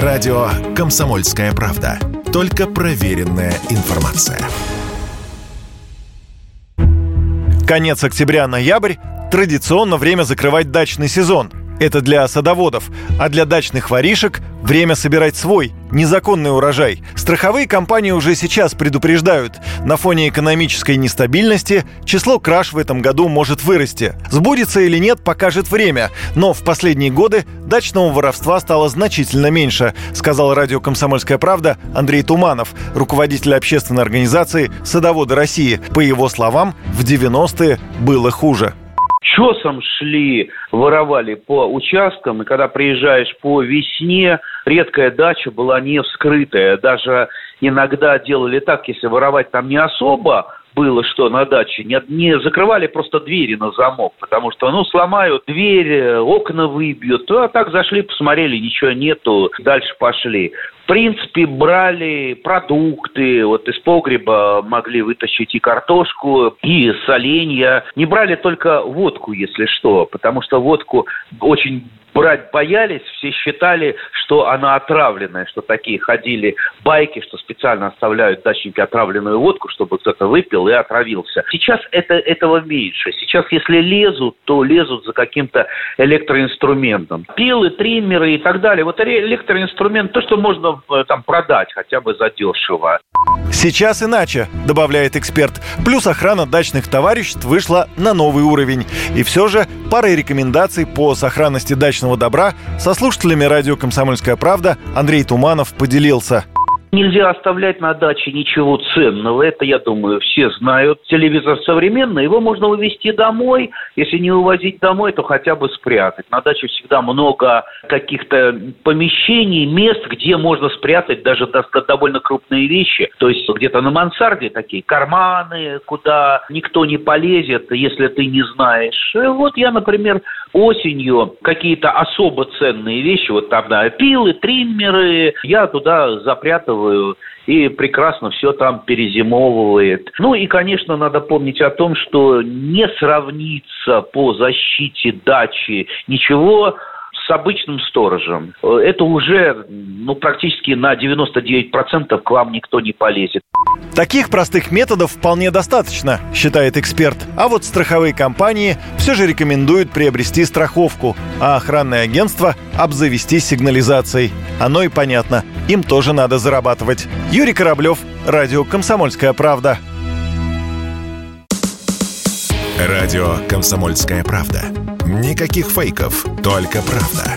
Радио «Комсомольская правда». Только проверенная информация. Конец октября-ноябрь – традиционно время закрывать дачный сезон. Это для садоводов, а для дачных воришек – время собирать свой, незаконный урожай. Страховые компании уже сейчас предупреждают, на фоне экономической нестабильности число краж в этом году может вырасти. Сбудется или нет, покажет время. Но в последние годы дачного воровства стало значительно меньше, сказал радио «Комсомольская правда» Андрей Туманов, руководитель общественной организации «Садоводы России». По его словам, в 90-е было хуже чесом шли, воровали по участкам, и когда приезжаешь по весне, редкая дача была не вскрытая. Даже иногда делали так, если воровать там не особо, было что на даче, не, не закрывали просто двери на замок, потому что, ну, сломают дверь, окна выбьют, а так зашли, посмотрели, ничего нету, дальше пошли. В принципе, брали продукты, вот из погреба могли вытащить и картошку, и соленья. Не брали только водку, если что, потому что водку очень брать боялись, все считали, что она отравленная, что такие ходили байки, что специально оставляют дачники отравленную водку, чтобы кто-то выпил и отравился. Сейчас это, этого меньше. Сейчас, если лезут, то лезут за каким-то электроинструментом. Пилы, триммеры и так далее. Вот электроинструмент, то, что можно э, там продать хотя бы задешево. Сейчас иначе, добавляет эксперт. Плюс охрана дачных товариществ вышла на новый уровень. И все же парой рекомендаций по сохранности дачного добра со слушателями радио «Комсомольская правда» Андрей Туманов поделился. Нельзя оставлять на даче ничего ценного. Это, я думаю, все знают. Телевизор современный, его можно увезти домой. Если не увозить домой, то хотя бы спрятать. На даче всегда много каких-то помещений, мест, где можно спрятать даже довольно крупные вещи. То есть где-то на мансарде такие карманы, куда никто не полезет, если ты не знаешь. Вот я, например, осенью какие-то особо ценные вещи, вот там, да, пилы, триммеры, я туда запрятываю и прекрасно все там перезимовывает. Ну и, конечно, надо помнить о том, что не сравнится по защите дачи ничего с обычным сторожем. Это уже ну, практически на 99% к вам никто не полезет. Таких простых методов вполне достаточно, считает эксперт. А вот страховые компании все же рекомендуют приобрести страховку, а охранное агентство обзавестись сигнализацией. Оно и понятно, им тоже надо зарабатывать. Юрий Кораблев, Радио «Комсомольская правда». Радио «Комсомольская правда». Никаких фейков, только правда.